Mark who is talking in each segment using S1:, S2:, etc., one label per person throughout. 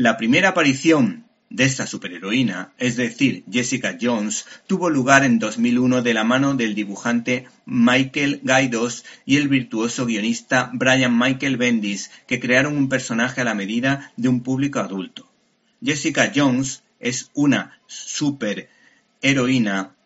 S1: La primera aparición de esta superheroína, es decir, Jessica Jones, tuvo lugar en 2001 de la mano del dibujante Michael Gaidos y el virtuoso guionista Brian Michael Bendis, que crearon un personaje a la medida de un público adulto. Jessica Jones es una superheroína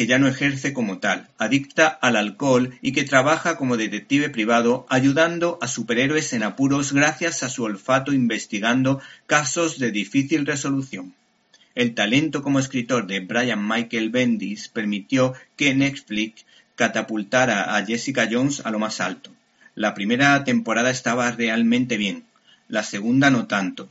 S1: que ya no ejerce como tal, adicta al alcohol y que trabaja como detective privado ayudando a superhéroes en apuros gracias a su olfato investigando casos de difícil resolución. El talento como escritor de Brian Michael Bendis permitió que Netflix catapultara a Jessica Jones a lo más alto. La primera temporada estaba realmente bien, la segunda no tanto,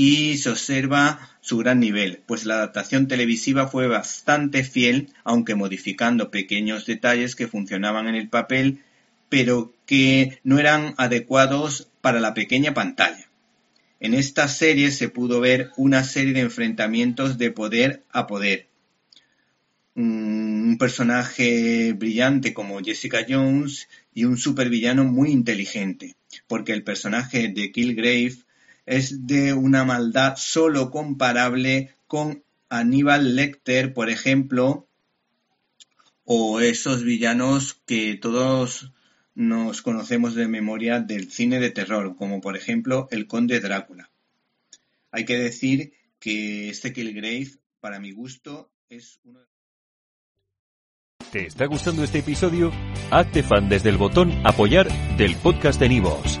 S1: y se observa su gran nivel, pues la adaptación televisiva fue bastante fiel, aunque modificando pequeños detalles que funcionaban en el papel, pero que no eran adecuados para la pequeña pantalla. En esta serie se pudo ver una serie de enfrentamientos de poder a poder. Un personaje brillante como Jessica Jones y un supervillano muy inteligente, porque el personaje de Killgrave es de una maldad solo comparable con Aníbal Lecter, por ejemplo, o esos villanos que todos nos conocemos de memoria del cine de terror, como por ejemplo el Conde Drácula. Hay que decir que este Killgrave, para mi gusto, es uno de...
S2: ¿Te está gustando este episodio? Hazte fan desde el botón apoyar del podcast de Nivos.